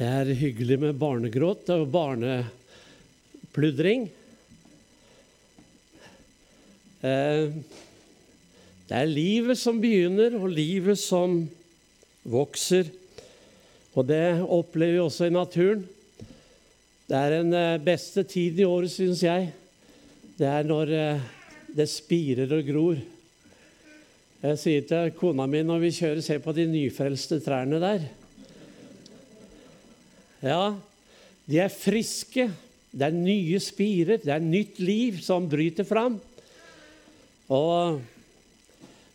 Det er hyggelig med barnegråt og barnepludring. Eh, det er livet som begynner, og livet som vokser. Og det opplever vi også i naturen. Det er den eh, beste tiden i året, syns jeg. Det er når eh, det spirer og gror. Jeg sier til kona mi når vi kjører, se på de nyfrelste trærne der. Ja, de er friske. Det er nye spirer. Det er nytt liv som bryter fram. Og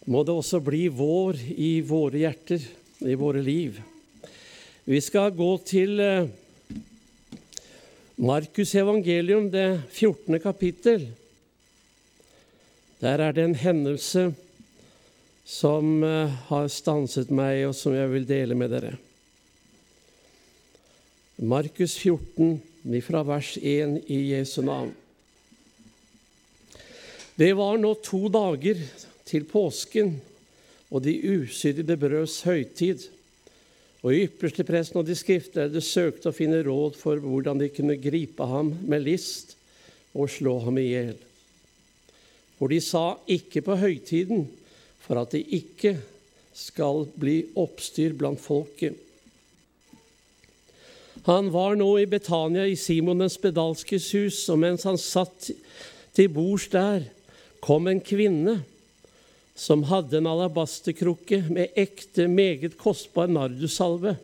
må det også bli vår i våre hjerter, i våre liv. Vi skal gå til eh, Markus evangelium, det 14. kapittel. Der er det en hendelse som eh, har stanset meg, og som jeg vil dele med dere. Markus 14, fra vers 1 i Jesu navn. Det var nå to dager til påsken og de usydde brøds høytid. Og ypperstepresten og de skriftlærde søkte å finne råd for hvordan de kunne gripe ham med list og slå ham i hjel. For de sa ikke på høytiden, for at det ikke skal bli oppstyr blant folket. Han var nå i Betania, i Simon den spedalskes hus, og mens han satt til bords der, kom en kvinne som hadde en alabasterkrukke med ekte, meget kostbar nardussalve.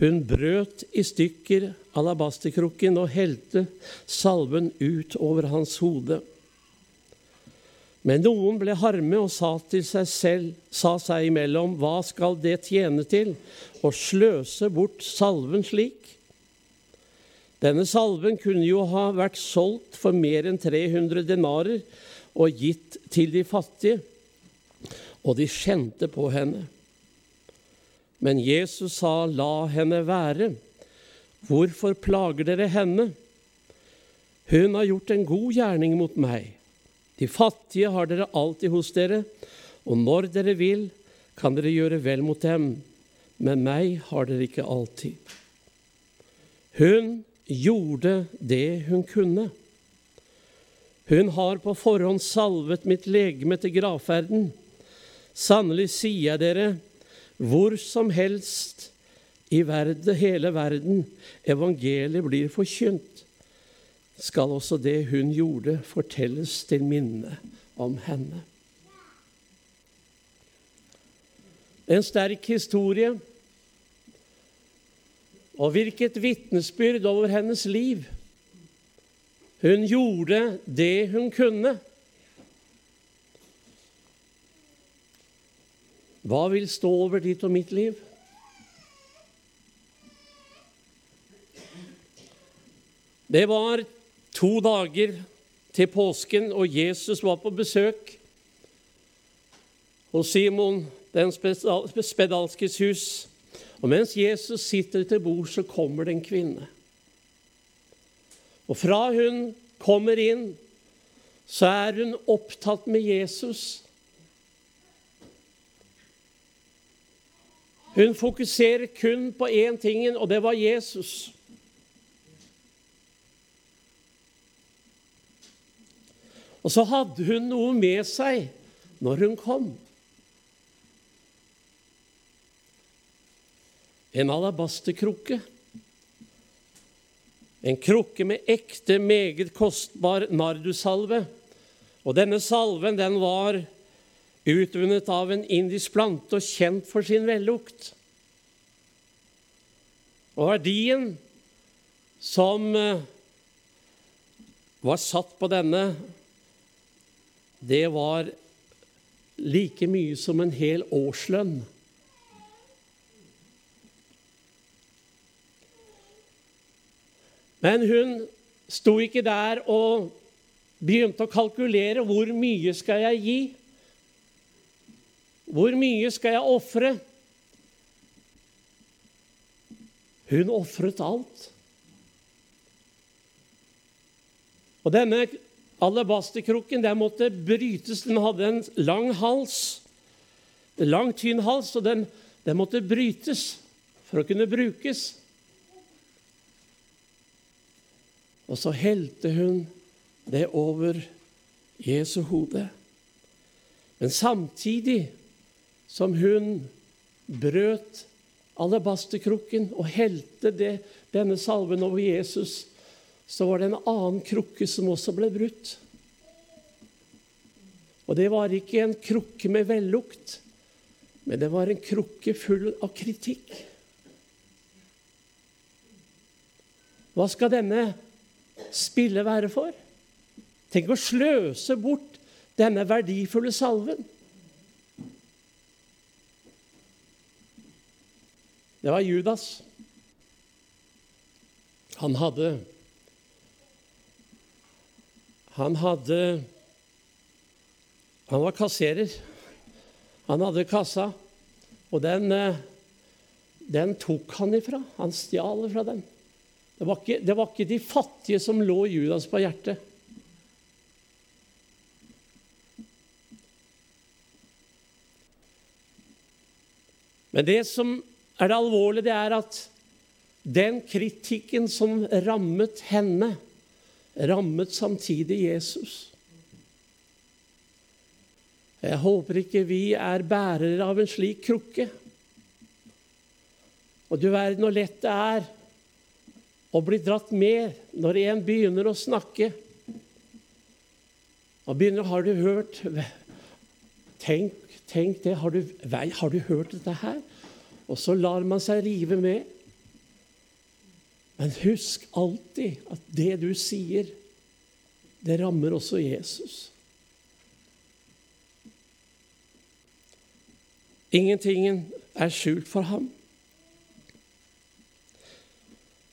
Hun brøt i stykker alabasterkrukken og helte salven ut over hans hode. Men noen ble harme og sa til seg selv, sa seg imellom, hva skal det tjene til å sløse bort salven slik? Denne salven kunne jo ha vært solgt for mer enn 300 denarer og gitt til de fattige, og de skjente på henne. Men Jesus sa, la henne være. Hvorfor plager dere henne? Hun har gjort en god gjerning mot meg. De fattige har dere alltid hos dere, og når dere vil, kan dere gjøre vel mot dem. Men meg har dere ikke alltid. Hun gjorde det hun kunne. Hun har på forhånd salvet mitt legeme til gravferden. Sannelig sier jeg dere, hvor som helst i verden, hele verden evangeliet blir forkynt, skal også det hun gjorde, fortelles til minne om henne. En sterk historie og virket vitnesbyrd over hennes liv. Hun gjorde det hun kunne. Hva vil stå over ditt og mitt liv? Det var to dager til påsken, og Jesus var på besøk hos Simon den spedalskes hus. Og mens Jesus sitter til bord, så kommer det en kvinne. Og fra hun kommer inn, så er hun opptatt med Jesus. Hun fokuserer kun på én ting, og det var Jesus. Og så hadde hun noe med seg når hun kom. En alabasterkrukke. En krukke med ekte, meget kostbar nardusalve. Og denne salven den var utvunnet av en indisk plante og kjent for sin vellukt. Og verdien som eh, var satt på denne det var like mye som en hel årslønn. Men hun sto ikke der og begynte å kalkulere hvor mye skal jeg gi? Hvor mye skal jeg ofre? Hun ofret alt. Og denne Alabasterkrukken den måtte brytes. Den hadde en lang hals, en lang, tynn hals, og den, den måtte brytes for å kunne brukes. Og så helte hun det over Jesu hode. Men samtidig som hun brøt alabasterkrukken og helte det, denne salven over Jesus, så var det en annen krukke som også ble brutt. Og det var ikke en krukke med vellukt, men det var en krukke full av kritikk. Hva skal denne spille være for? Tenk å sløse bort denne verdifulle salven. Det var Judas. Han hadde Han hadde Han var kasserer. Han hadde kassa, og den, eh, den tok han ifra. Han stjal fra den. Det var, ikke, det var ikke de fattige som lå Judas på hjertet. Men det som er det alvorlige, det er at den kritikken som rammet henne, rammet samtidig Jesus. Jeg håper ikke vi er bærere av en slik krukke. Og du verden hvor lett det er å bli dratt med når en begynner å snakke. Og begynner Har du hørt Tenk Tenk det. Har du, har du hørt dette her? Og så lar man seg rive med. Men husk alltid at det du sier, det rammer også Jesus. Ingenting er skjult for ham.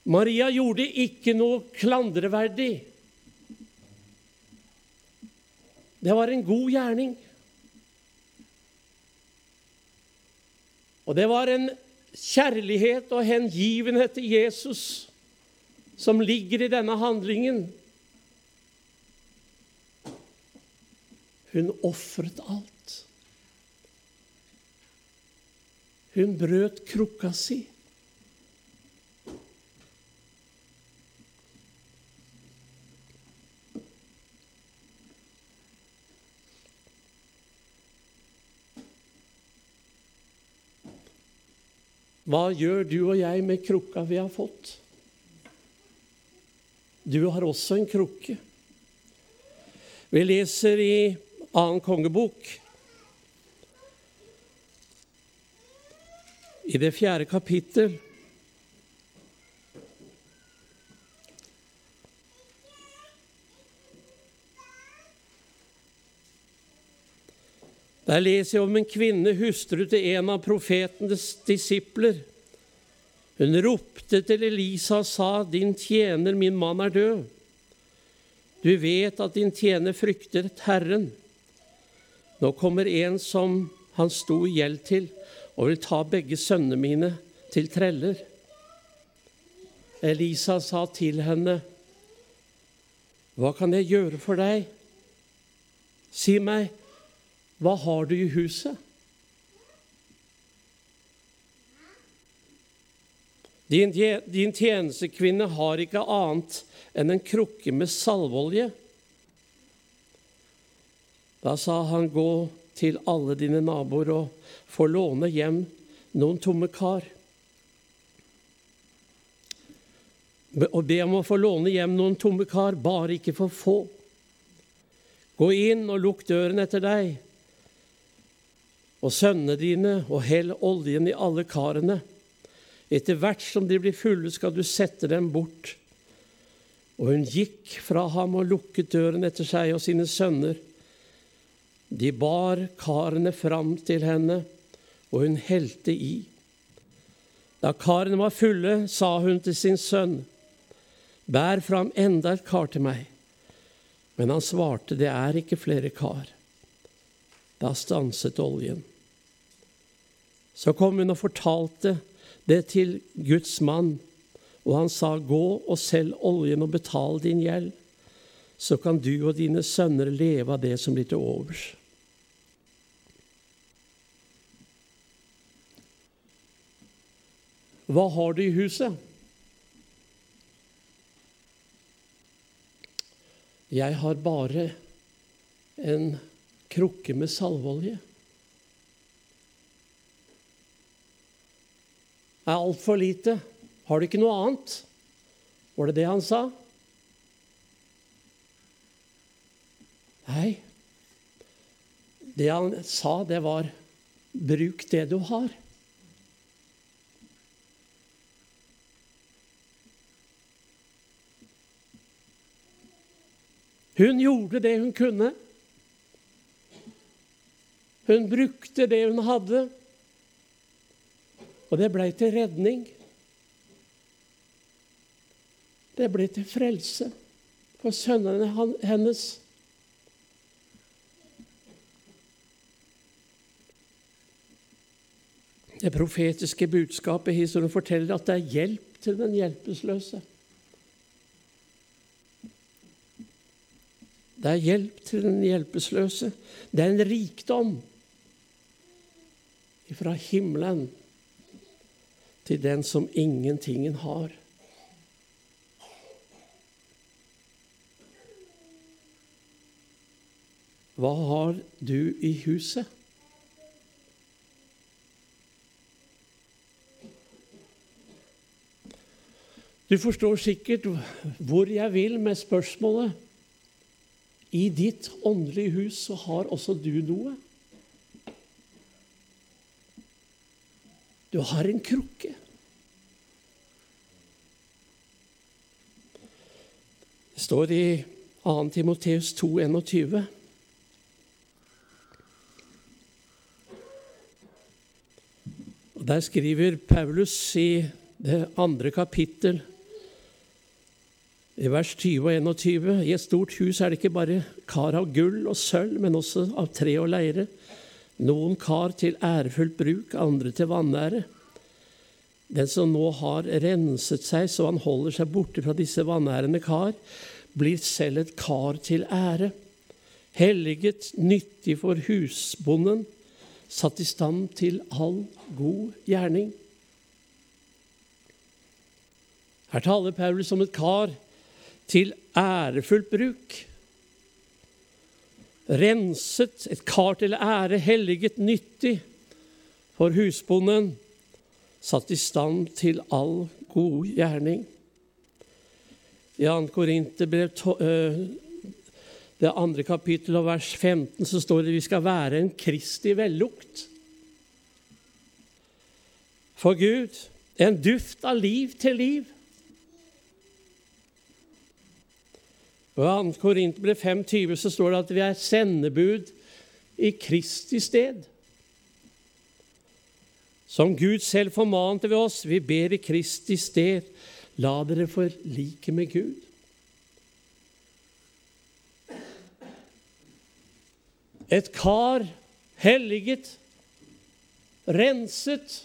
Maria gjorde ikke noe klandreverdig. Det var en god gjerning. Og det var en kjærlighet og hengivenhet til Jesus som ligger i denne handlingen. Hun ofret alt. Hun brøt krukka si. Hva gjør du og jeg med krukka vi har fått? Du har også en krukke. Vi leser i annen kongebok, i det fjerde kapittel. Der leser jeg om en kvinne, hustru til en av profetens disipler. Hun ropte til Elisa og sa, 'Din tjener, min mann, er død.' 'Du vet at din tjener frykter Herren.' Nå kommer en som han sto i gjeld til, og vil ta begge sønnene mine til treller. Elisa sa til henne, 'Hva kan jeg gjøre for deg?' Si meg, hva har du i huset? Din, din tjenestekvinne har ikke annet enn en krukke med salveolje. Da sa han, gå til alle dine naboer og få låne hjem noen tomme kar. Og be om å få låne hjem noen tomme kar, bare ikke for få. Gå inn og lukk døren etter deg og sønnene dine, og hell oljen i alle karene. Etter hvert som de blir fulle, skal du sette dem bort. Og hun gikk fra ham og lukket døren etter seg og sine sønner. De bar karene fram til henne, og hun helte i. Da karene var fulle, sa hun til sin sønn, Bær fram enda et kar til meg. Men han svarte, Det er ikke flere kar. Da stanset oljen. Så kom hun og fortalte det til Guds mann, og han sa, Gå og selg oljen og betal din gjeld, så kan du og dine sønner leve av det som blir til overs. Hva har du i huset? Jeg har bare en krukke med salveolje. Er altfor lite. Har du ikke noe annet? Var det det han sa? Nei. Det han sa, det var bruk det du har. Hun gjorde det hun kunne. Hun brukte det hun hadde, og det ble til redning. Det ble til frelse for sønnene hennes. Det profetiske budskapet i historien forteller at det er hjelp til den hjelpeløse. Det er hjelp til den hjelpeløse. Det er en rikdom fra himmelen til den som ingentingen har. Hva har du i huset? Du forstår sikkert hvor jeg vil med spørsmålet. I ditt åndelige hus så har også du noe. Du har en krukke. Det står i 2. Timoteus 2, 21. Der skriver Paulus i det andre kapittel i vers 20 og 21 I et stort hus er det ikke bare kar av gull og sølv, men også av tre og leire. Noen kar til ærefullt bruk, andre til vanære. Den som nå har renset seg så han holder seg borte fra disse vanærende kar, blir selv et kar til ære. Helliget, nyttig for husbonden, satt i stand til all god gjerning. Her taler Paulus om et kar til ærefullt bruk. Renset, et kar til ære, helliget, nyttig for husbonden, satt i stand til all god gjerning. I 2. Korinterbrev, det andre kapittel og vers 15, så står det at vi skal være en Kristi vellukt for Gud. En duft av liv til liv. Og I 2. Korinterbrev 5,20 så står det at vi er sendebud i Kristi sted. Som Gud selv formante ved oss, vi ber i Kristi sted, la dere forlike med Gud. Et kar helliget, renset,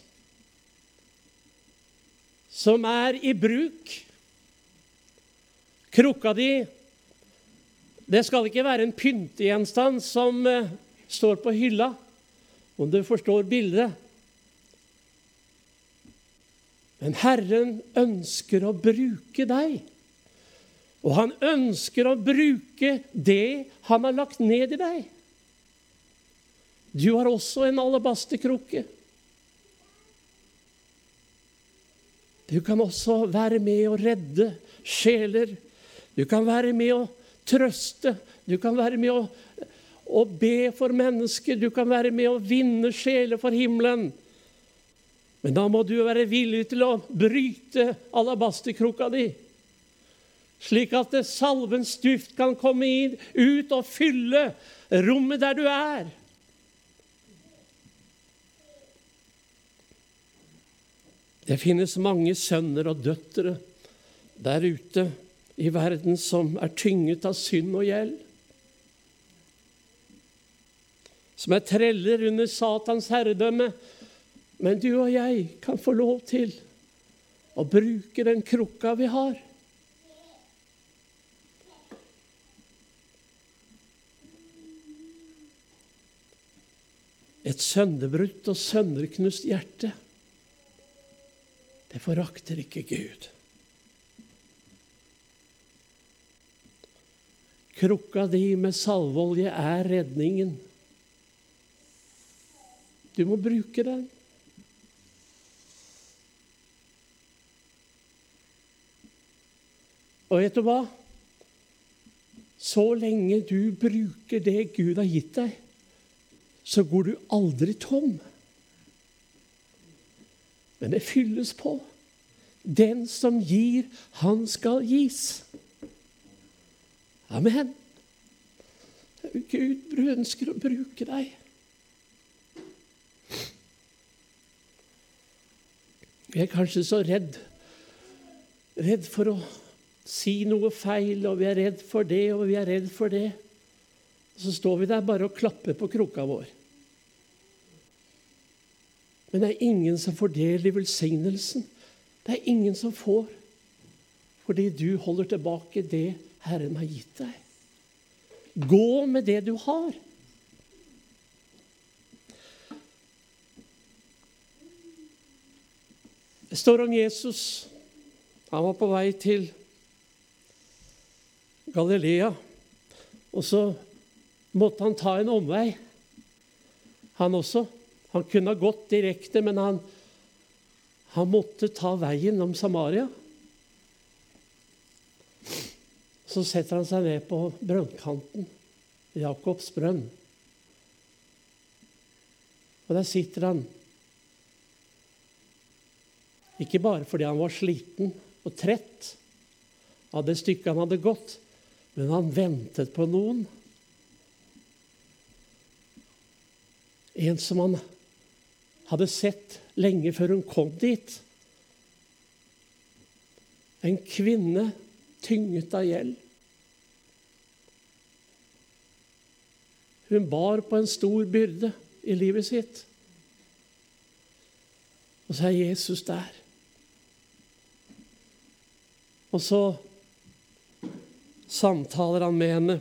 som er i bruk. Krukka di det skal ikke være en pyntegjenstand som eh, står på hylla, om du forstår bildet. Men Herren ønsker å bruke deg. Og han ønsker å bruke det han har lagt ned i deg. Du har også en alabasterkrukke. Du kan også være med å redde sjeler. Du kan være med å trøste. Du kan være med å, å be for mennesker. Du kan være med å vinne sjeler for himmelen. Men da må du være villig til å bryte alabasterkrukka di, slik at salvens duft kan komme inn, ut og fylle rommet der du er. Det finnes mange sønner og døtre der ute i verden som er tynget av synd og gjeld. Som er treller under Satans herredømme. Men du og jeg kan få lov til å bruke den krukka vi har. Et sønderbrutt og sønderknust hjerte. det forakter ikke Gud. Krukka di med salveolje er redningen. Du må bruke den. Og vet du hva? Så lenge du bruker det Gud har gitt deg, så går du aldri tom. Men det fylles på. Den som gir, han skal gis. Amen. Gud ønsker å bruke deg. Vi er kanskje så redd, redd for å si noe feil, og vi er redd for det, og vi er redd for det. Så står vi der bare og klapper på krukka vår. Men det er ingen som får del i velsignelsen. Det er ingen som får, fordi du holder tilbake det Herren har gitt deg. Gå med det du har. Det står om Jesus. Han var på vei til Galilea, og så måtte han ta en omvei, han også. Han kunne ha gått direkte, men han, han måtte ta veien om Samaria. Så setter han seg ned på brønnkanten, Jakobs brønn. Og der sitter han ikke bare fordi han var sliten og trett av det stykket han hadde gått, men han ventet på noen. En som han hadde sett lenge før hun kom dit. En kvinne tynget av gjeld. Hun bar på en stor byrde i livet sitt. Og så er Jesus der. Og så samtaler han med henne.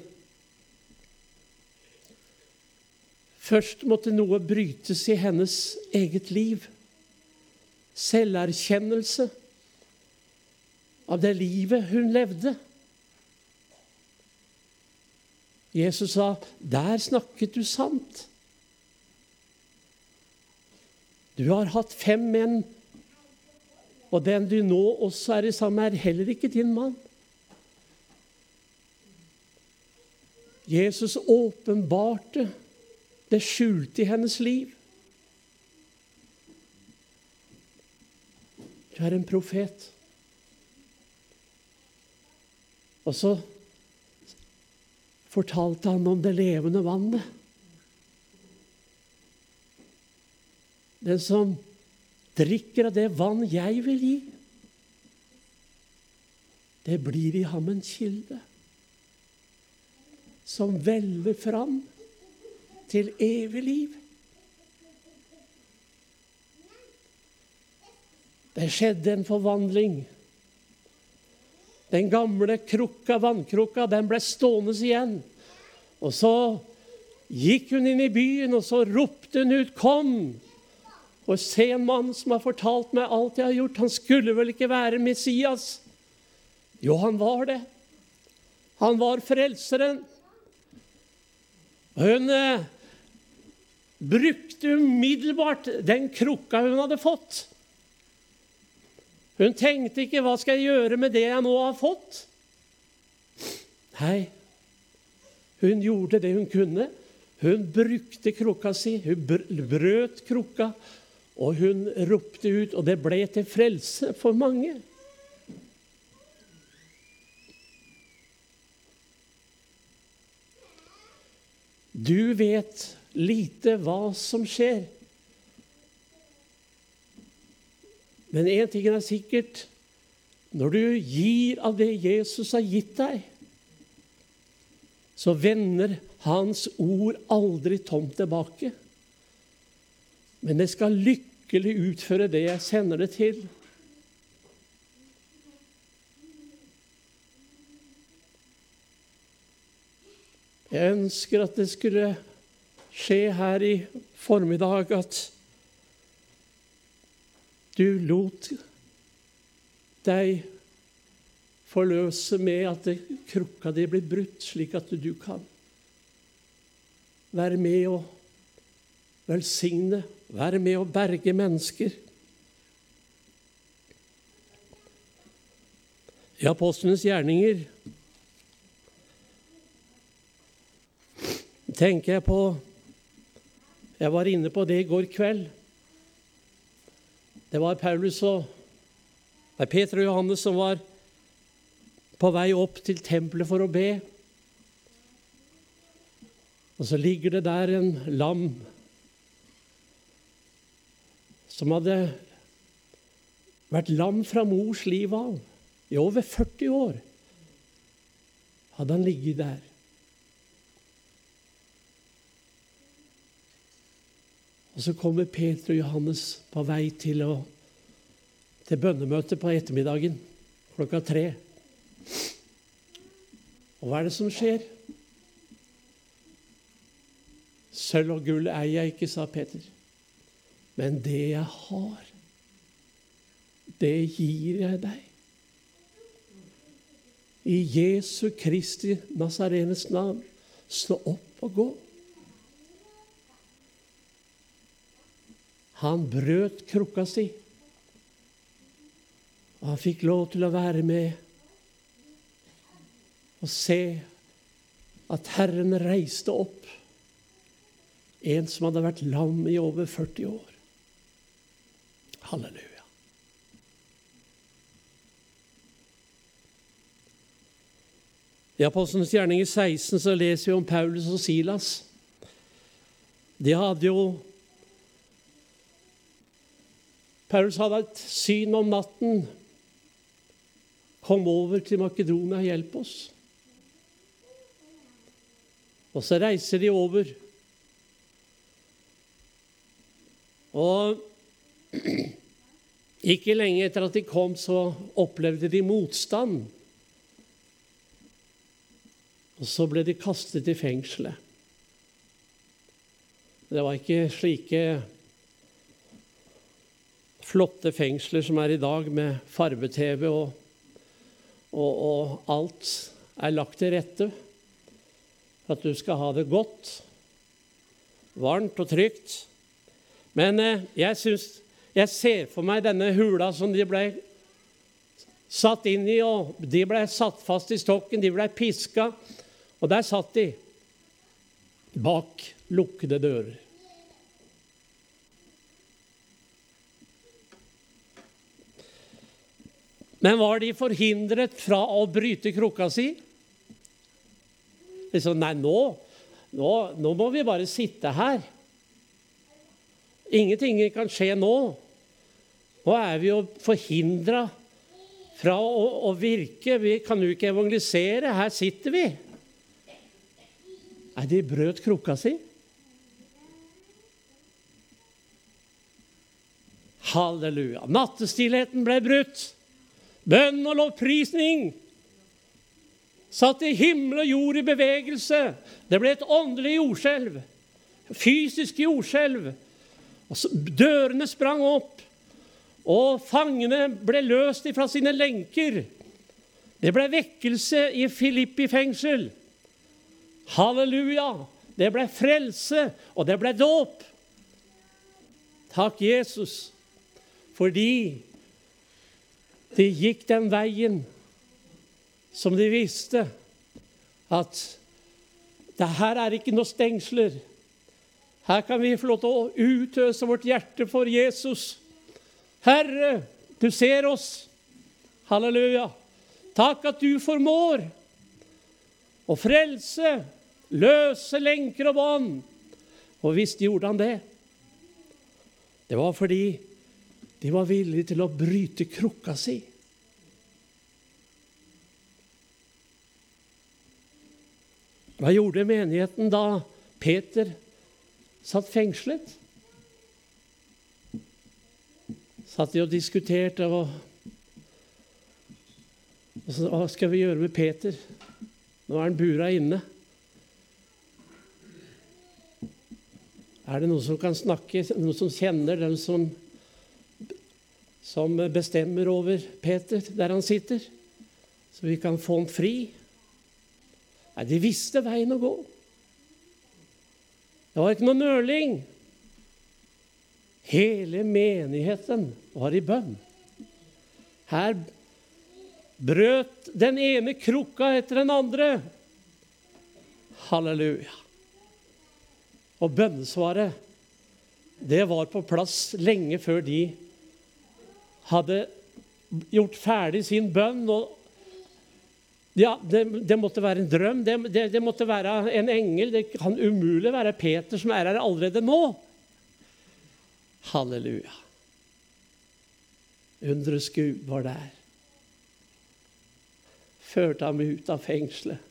Først måtte noe brytes i hennes eget liv. Selverkjennelse av det livet hun levde. Jesus sa, 'Der snakket du sant'. Du har hatt fem menn og den du nå også er i sammen med, er heller ikke din mann. Jesus åpenbarte det skjulte i hennes liv. Du er en profet. Og så fortalte han om det levende vannet. Den som drikker av det vann jeg vil gi, det blir i ham en kilde som veller fram til evig liv. Det skjedde en forvandling. Den gamle krukka, vannkrukka den ble stående igjen. Og så gikk hun inn i byen, og så ropte hun ut 'Kom!' Og se en mann som har fortalt meg alt jeg har gjort. Han skulle vel ikke være Messias? Jo, han var det. Han var frelseren. Hun eh, brukte umiddelbart den krukka hun hadde fått. Hun tenkte ikke 'hva skal jeg gjøre med det jeg nå har fått'? Nei, hun gjorde det hun kunne. Hun brukte krukka si, hun brøt krukka, og hun ropte ut, og det ble til frelse for mange. Du vet lite hva som skjer. Men én ting er sikkert. Når du gir av det Jesus har gitt deg, så vender Hans ord aldri tomt tilbake men det skal lykkelig utføre det jeg sender det til. Jeg ønsker at det skulle skje her i formiddag at du lot deg forløse med at krukka di blir brutt, slik at du kan være med og velsigne, være med og berge mennesker. I apostlenes gjerninger tenker jeg på Jeg var inne på det i går kveld. Det var Paulus og nei, Peter og Johannes som var på vei opp til tempelet for å be. Og så ligger det der en lam som hadde vært lam fra mors liv av. I over 40 år hadde han ligget der. Og så kommer Peter og Johannes på vei til, å, til bønnemøte på ettermiddagen klokka tre. Og hva er det som skjer? Sølv og gull eier jeg ikke, sa Peter. Men det jeg har, det gir jeg deg. I Jesu Kristi Nazarenes navn, stå opp og gå. Han brøt krukka si, og han fikk lov til å være med og se at Herren reiste opp en som hadde vært lam i over 40 år. Halleluja. I Apostlenes gjerning i 16 så leser vi om Paulus og Silas. De hadde jo Paulus hadde et syn om natten. Kom over til Makedonia, hjelp oss. Og så reiser de over. Og ikke lenge etter at de kom, så opplevde de motstand. Og så ble de kastet i fengselet. Det var ikke slike flotte fengsler som er i dag, med farge-TV og, og, og, alt er lagt til rette for at du skal ha det godt, varmt og trygt. Men eh, jeg syns Jeg ser for meg denne hula som de ble satt inn i, og de ble satt fast i stokken, de ble piska, og der satt de bak lukkede dører. Men var de forhindret fra å bryte krukka si? Liksom, nei, nå, nå, nå må vi bare sitte her. Ingenting kan skje nå. Nå er vi jo forhindra fra å, å, virke. Vi kan jo ikke evangelisere. Her sitter vi. Nei, de brøt krukka si. Halleluja. Nattestillheten ble brutt. Bønn og lovprisning satte himmel og jord i bevegelse. Det ble et åndelig jordskjelv. Fysisk jordskjelv. Dørene sprang opp, og fangene ble løst fra sine lenker. Det ble vekkelse i Filippi fengsel. Halleluja! Det ble frelse, og det ble dåp. Takk, Jesus, fordi de gikk den veien som de visste at det her er ikke noe stengsler. Her kan vi få lov til å utøse vårt hjerte for Jesus. Herre, du ser oss. Halleluja. Takk at du formår å frelse, løse lenker og bånd. Og visst gjorde han det. Det var fordi de var villige til å bryte krukka si. Hva gjorde menigheten da Peter satt fengslet? Satt de og diskuterte og, Hva skal vi gjøre med Peter? Nå er han bura inne. Er det noen som kan snakke, noen som kjenner den som som bestemmer over Peter der han sitter, så vi kan få han fri. Nei, de visste veien å gå. Det var ikke noe nøling. Hele menigheten var i bønn. Her brøt den ene krukka etter den andre. Halleluja. Og bønnesvaret, det var på plass lenge før de hadde gjort ferdig sin bønn. og ja, det, det, måtte være en drøm, det, det, det, måtte være en engel. Det kan umulig være Peter som er her allerede nå. Halleluja. Undres Gud var der. Førte ham ut av fengselet.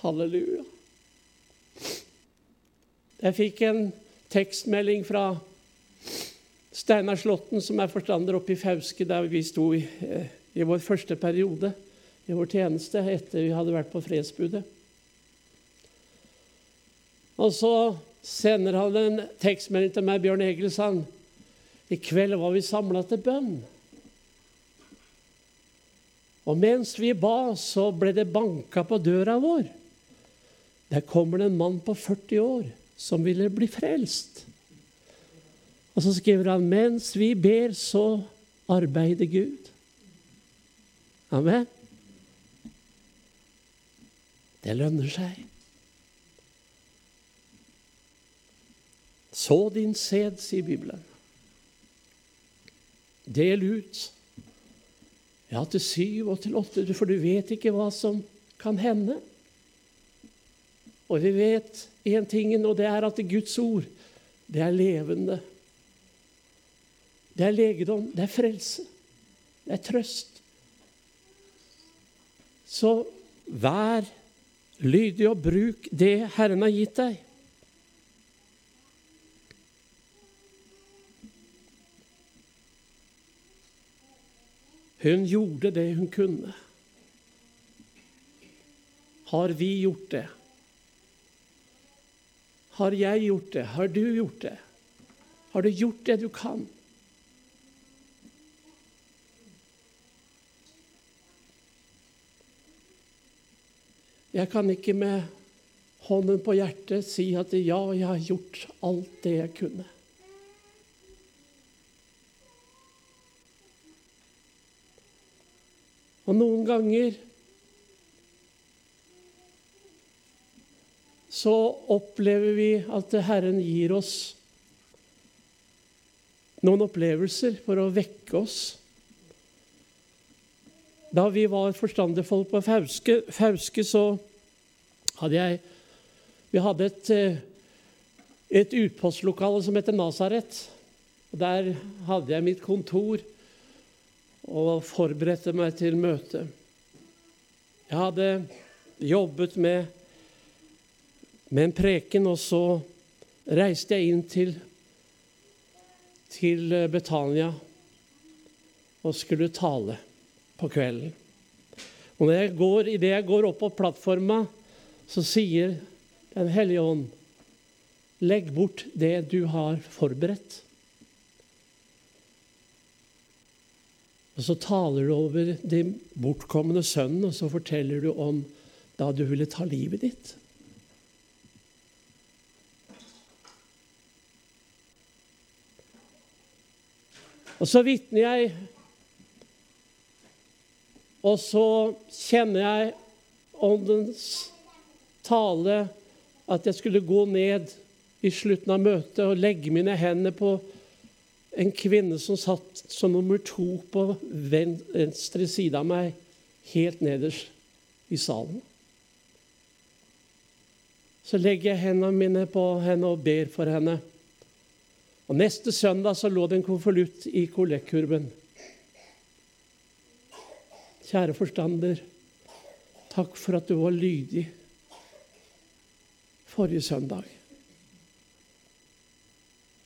Halleluja. Jeg fikk en tekstmelding fra Steinar Slåtten, som er forstander oppe i Fauske, der vi sto i, eh, i vår første periode i vår tjeneste etter vi hadde vært på fredsbudet. Og så sender han en tekstmelding til meg, Bjørn Egilsson. I kveld var vi samla til bønn. Og mens vi ba, så ble det banka på døra vår. Der kommer det en mann på 40 år som ville bli frelst. Og så skriver han mens vi ber, så arbeider Gud. Amen. Det lønner seg. Så din sæd, sier Bibelen. Del ut. Ja, til syv og til åtte, for du vet ikke hva som kan hende. Og vi vet én ting, og det er at Guds ord, det er levende. Det er legedom, det er frelse, det er trøst. Så vær lydig og bruk det Herren har gitt deg. Hun gjorde det hun kunne. Har vi gjort det? Har jeg gjort det? Har du gjort det? Har du gjort det du kan? Jeg kan ikke med hånden på hjertet si at ja, jeg har gjort alt det jeg kunne. Og noen ganger så opplever vi at Herren gir oss noen opplevelser for å vekke oss. Da vi var forstanderfolk på Fauske, Fauske, så hadde jeg Vi hadde et, eh, et utpostlokale som heter Nasaret. Der hadde jeg mitt kontor og forberedte meg til møte. Jeg hadde jobbet med, med en preken, og så reiste jeg inn til, til Betania og skulle tale på kvelden. Og når jeg går, Idet jeg går opp på plattforma, så sier Den hellige ånd Legg bort det du har forberedt. Og så taler du over den bortkomne sønnen, og så forteller du om da du ville ta livet ditt. Og så vitner jeg og så kjenner jeg Åndens tale at jeg skulle gå ned i slutten av møtet og legge mine hender på en kvinne som satt som nummer to på venstre side av meg, helt nederst i salen. Så legger jeg hendene mine på henne og ber for henne. Og Neste søndag så lå det en konvolutt i kollektkurven. Kjære forstander, takk for at du var lydig forrige søndag.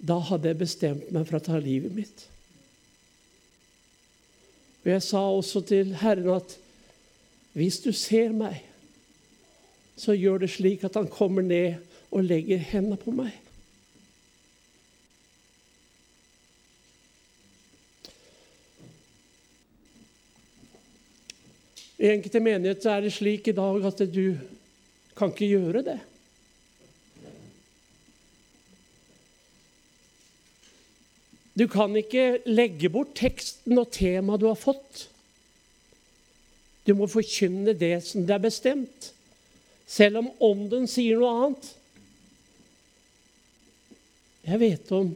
Da hadde jeg bestemt meg for å ta livet mitt. Og Jeg sa også til Herren at hvis du ser meg, så gjør det slik at han kommer ned og legger hendene på meg. I enkelte menigheter er det slik i dag at du kan ikke gjøre det. Du kan ikke legge bort teksten og temaet du har fått. Du må forkynne det som det er bestemt, selv om Ånden sier noe annet. Jeg vet om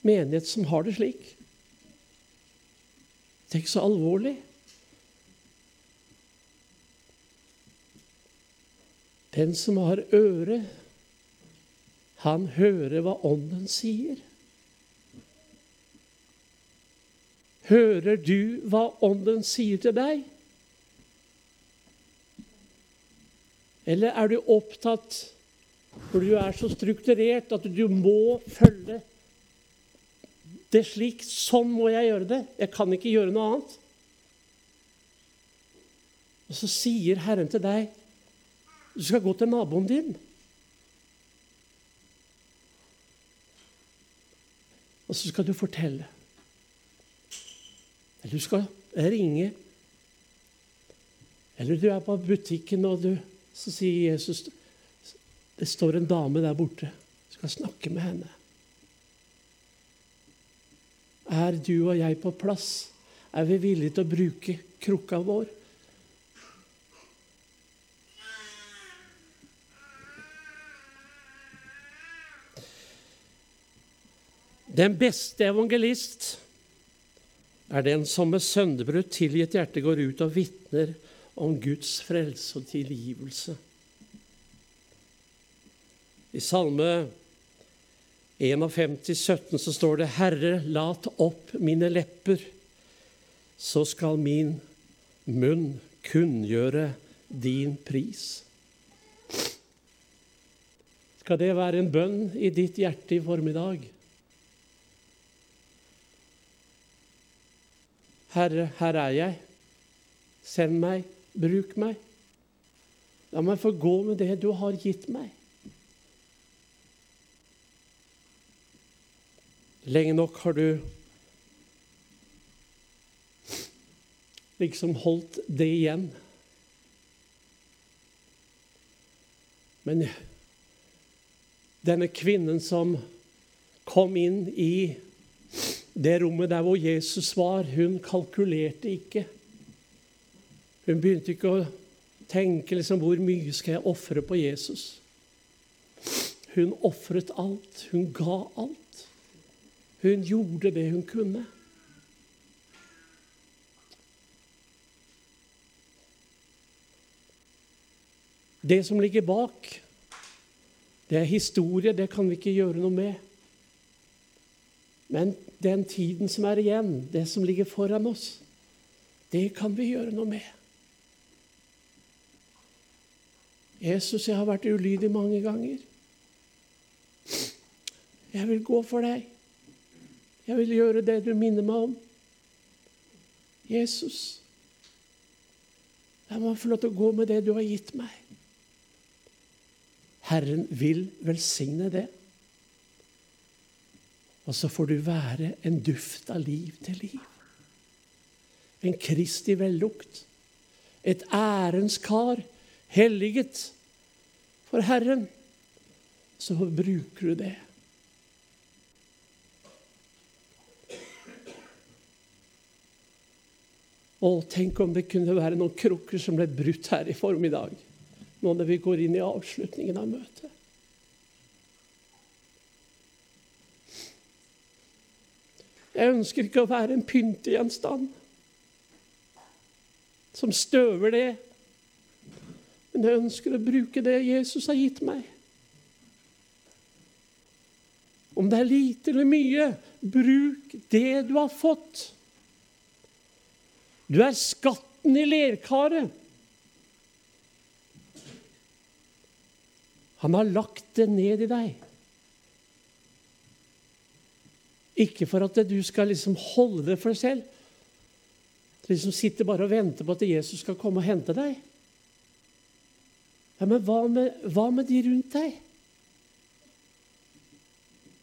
menighet som har det slik. Det er ikke så alvorlig. Den som har øre, han hører hva Ånden sier. Hører du hva Ånden sier til deg? Eller er du opptatt for du er så strukturert at du må følge det slik. Sånn må jeg gjøre det. Jeg kan ikke gjøre noe annet. Og så sier Herren til deg du skal gå til naboen din. Og så skal du fortelle. Eller du skal ringe. Eller du er på butikken, og du, så sier Jesus det står en dame der borte. Du skal snakke med henne. Er du og jeg på plass? Er vi villige til å bruke krukka vår? Den beste evangelist er den som med sønderbrutt tilgitt hjerte går ut og vitner om Guds frelse og tilgivelse. I Salme 51, 17 så står det:" Herre, lat opp mine lepper, så skal min munn kunngjøre din pris. Skal det være en bønn i ditt hjerte i formiddag? Herre, her er jeg. Send meg, bruk meg. La meg få gå med det du har gitt meg. Lenge nok har du liksom holdt det igjen. Men denne kvinnen som kom inn i det rommet der hvor Jesus var, hun kalkulerte ikke. Hun begynte ikke å tenke liksom, hvor mye skal jeg ofre på Jesus. Hun ofret alt. Hun ga alt. Hun gjorde det hun kunne. Det som ligger bak, det er historie. Det kan vi ikke gjøre noe med. Men den tiden som er igjen, det som ligger foran oss, det kan vi gjøre noe med. Jesus, jeg har vært ulydig mange ganger. Jeg vil gå for deg. Jeg vil gjøre det du minner meg om. Jesus, la meg få lov til å gå med det du har gitt meg. Herren vil velsigne det. Og så får du være en duft av liv til liv. En Kristi vellukt. Et ærens kar, helliget for Herren. Så bruker du det. Å, tenk om det kunne være noen krukker som ble brutt her i formiddag, nå når vi går inn i avslutningen av møtet. Jeg ønsker ikke å være en pyntegjenstand som støver det. Men jeg ønsker å bruke det Jesus har gitt meg. Om det er lite eller mye, bruk det du har fått. Du er skatten i lerkaret. Han har lagt det ned i deg. Ikke for at du skal liksom holde det for deg selv. Du liksom sitter bare og venter på at Jesus skal komme og hente deg. Ja, Men hva med, hva med de rundt deg?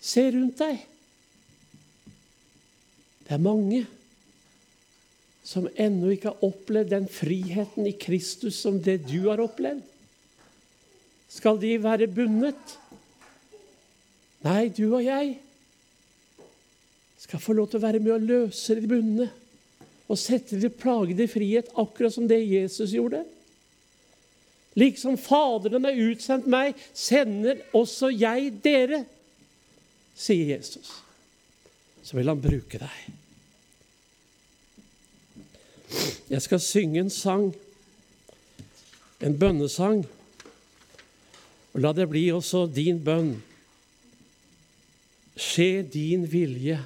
Se rundt deg. Det er mange. som ennå ikke har opplevd den friheten i Kristus som det du har opplevd? Skal de være bundet? Nei, du og jeg skal få lov til å være med og løse de bundne og sette de plagede i frihet, akkurat som det Jesus gjorde. Liksom Faderen har utsendt meg, sender også jeg dere, sier Jesus. Så vil han bruke deg. Jeg skal synge en sang, en bønnesang. Og la det bli også din bønn. Skje din vilje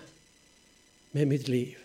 med mitt liv.